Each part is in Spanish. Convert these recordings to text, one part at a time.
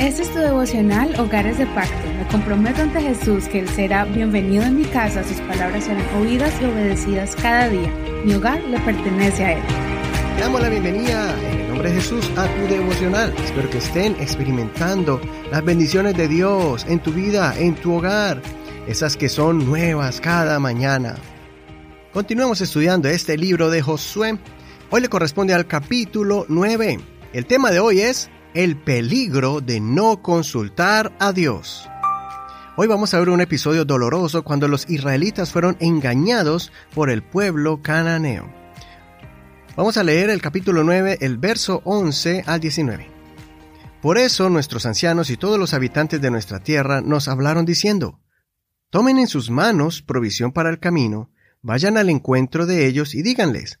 Este es tu devocional Hogares de Pacto. Me comprometo ante Jesús que Él será bienvenido en mi casa, sus palabras serán oídas y obedecidas cada día. Mi hogar le pertenece a Él. Te damos la bienvenida en el nombre de Jesús a tu devocional. Espero que estén experimentando las bendiciones de Dios en tu vida, en tu hogar, esas que son nuevas cada mañana. Continuamos estudiando este libro de Josué. Hoy le corresponde al capítulo 9. El tema de hoy es el peligro de no consultar a Dios. Hoy vamos a ver un episodio doloroso cuando los israelitas fueron engañados por el pueblo cananeo. Vamos a leer el capítulo 9, el verso 11 al 19. Por eso nuestros ancianos y todos los habitantes de nuestra tierra nos hablaron diciendo, Tomen en sus manos provisión para el camino, vayan al encuentro de ellos y díganles,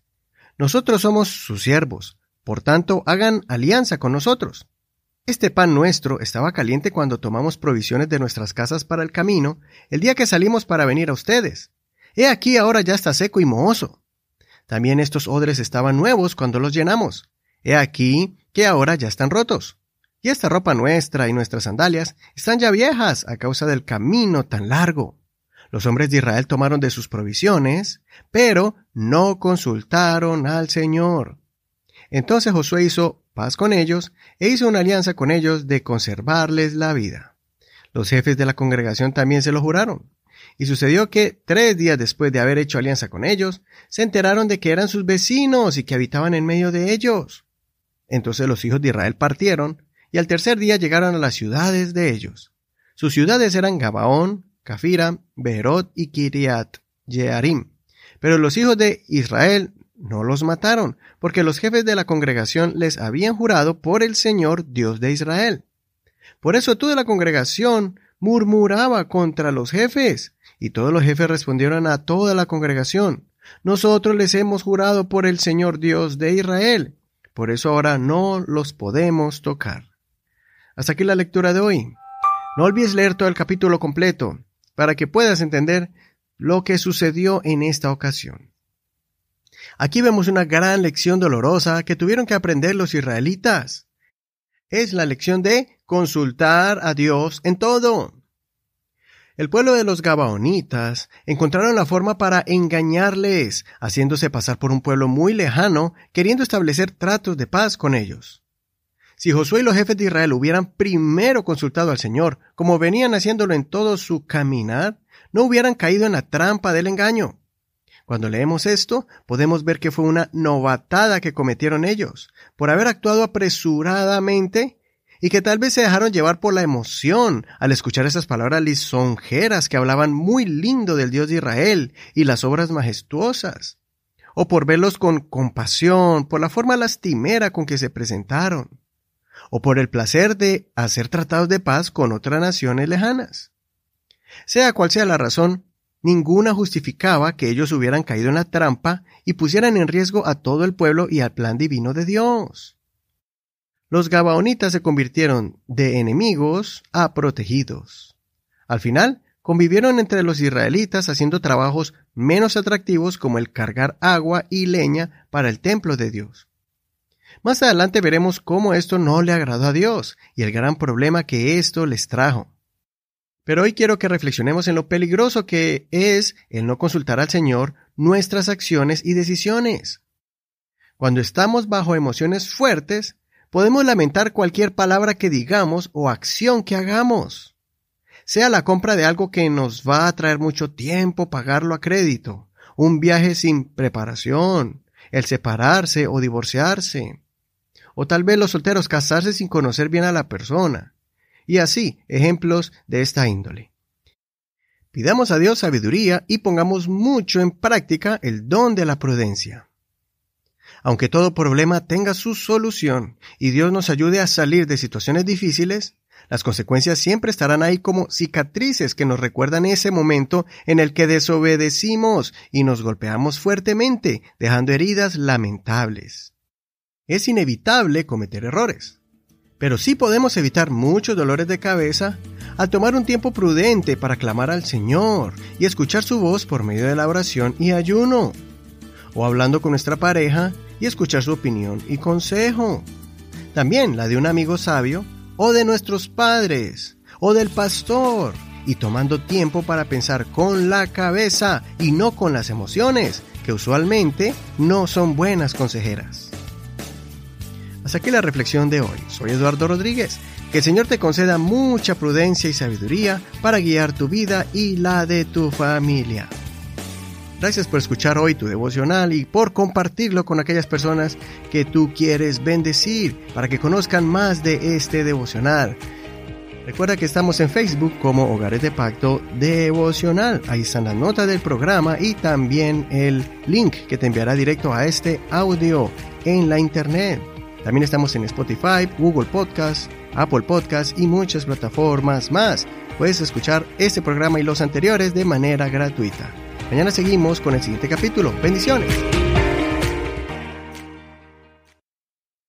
Nosotros somos sus siervos, por tanto, hagan alianza con nosotros. Este pan nuestro estaba caliente cuando tomamos provisiones de nuestras casas para el camino, el día que salimos para venir a ustedes. He aquí ahora ya está seco y mohoso. También estos odres estaban nuevos cuando los llenamos. He aquí que ahora ya están rotos. Y esta ropa nuestra y nuestras sandalias están ya viejas a causa del camino tan largo. Los hombres de Israel tomaron de sus provisiones, pero no consultaron al Señor. Entonces Josué hizo paz con ellos e hizo una alianza con ellos de conservarles la vida. Los jefes de la congregación también se lo juraron. Y sucedió que, tres días después de haber hecho alianza con ellos, se enteraron de que eran sus vecinos y que habitaban en medio de ellos. Entonces los hijos de Israel partieron, y al tercer día llegaron a las ciudades de ellos. Sus ciudades eran Gabaón, Cafira, Beherot y Kiriat Jearim. Pero los hijos de Israel no los mataron, porque los jefes de la congregación les habían jurado por el Señor Dios de Israel. Por eso toda la congregación murmuraba contra los jefes, y todos los jefes respondieron a toda la congregación, nosotros les hemos jurado por el Señor Dios de Israel, por eso ahora no los podemos tocar. Hasta aquí la lectura de hoy. No olvides leer todo el capítulo completo, para que puedas entender lo que sucedió en esta ocasión. Aquí vemos una gran lección dolorosa que tuvieron que aprender los israelitas. Es la lección de consultar a Dios en todo. El pueblo de los Gabaonitas encontraron la forma para engañarles, haciéndose pasar por un pueblo muy lejano, queriendo establecer tratos de paz con ellos. Si Josué y los jefes de Israel hubieran primero consultado al Señor, como venían haciéndolo en todo su caminar, no hubieran caído en la trampa del engaño. Cuando leemos esto, podemos ver que fue una novatada que cometieron ellos, por haber actuado apresuradamente y que tal vez se dejaron llevar por la emoción al escuchar esas palabras lisonjeras que hablaban muy lindo del Dios de Israel y las obras majestuosas, o por verlos con compasión, por la forma lastimera con que se presentaron, o por el placer de hacer tratados de paz con otras naciones lejanas. Sea cual sea la razón, Ninguna justificaba que ellos hubieran caído en la trampa y pusieran en riesgo a todo el pueblo y al plan divino de Dios. Los Gabaonitas se convirtieron de enemigos a protegidos. Al final, convivieron entre los israelitas haciendo trabajos menos atractivos como el cargar agua y leña para el templo de Dios. Más adelante veremos cómo esto no le agradó a Dios y el gran problema que esto les trajo. Pero hoy quiero que reflexionemos en lo peligroso que es el no consultar al Señor nuestras acciones y decisiones. Cuando estamos bajo emociones fuertes, podemos lamentar cualquier palabra que digamos o acción que hagamos. Sea la compra de algo que nos va a traer mucho tiempo pagarlo a crédito, un viaje sin preparación, el separarse o divorciarse, o tal vez los solteros casarse sin conocer bien a la persona, y así ejemplos de esta índole. Pidamos a Dios sabiduría y pongamos mucho en práctica el don de la prudencia. Aunque todo problema tenga su solución y Dios nos ayude a salir de situaciones difíciles, las consecuencias siempre estarán ahí como cicatrices que nos recuerdan ese momento en el que desobedecimos y nos golpeamos fuertemente, dejando heridas lamentables. Es inevitable cometer errores. Pero sí podemos evitar muchos dolores de cabeza al tomar un tiempo prudente para clamar al Señor y escuchar su voz por medio de la oración y ayuno, o hablando con nuestra pareja y escuchar su opinión y consejo. También la de un amigo sabio o de nuestros padres o del pastor y tomando tiempo para pensar con la cabeza y no con las emociones, que usualmente no son buenas consejeras. Hasta aquí la reflexión de hoy. Soy Eduardo Rodríguez. Que el Señor te conceda mucha prudencia y sabiduría para guiar tu vida y la de tu familia. Gracias por escuchar hoy tu devocional y por compartirlo con aquellas personas que tú quieres bendecir para que conozcan más de este devocional. Recuerda que estamos en Facebook como Hogares de Pacto Devocional. Ahí están las notas del programa y también el link que te enviará directo a este audio en la internet. También estamos en Spotify, Google Podcast, Apple Podcast y muchas plataformas más. Puedes escuchar este programa y los anteriores de manera gratuita. Mañana seguimos con el siguiente capítulo. Bendiciones.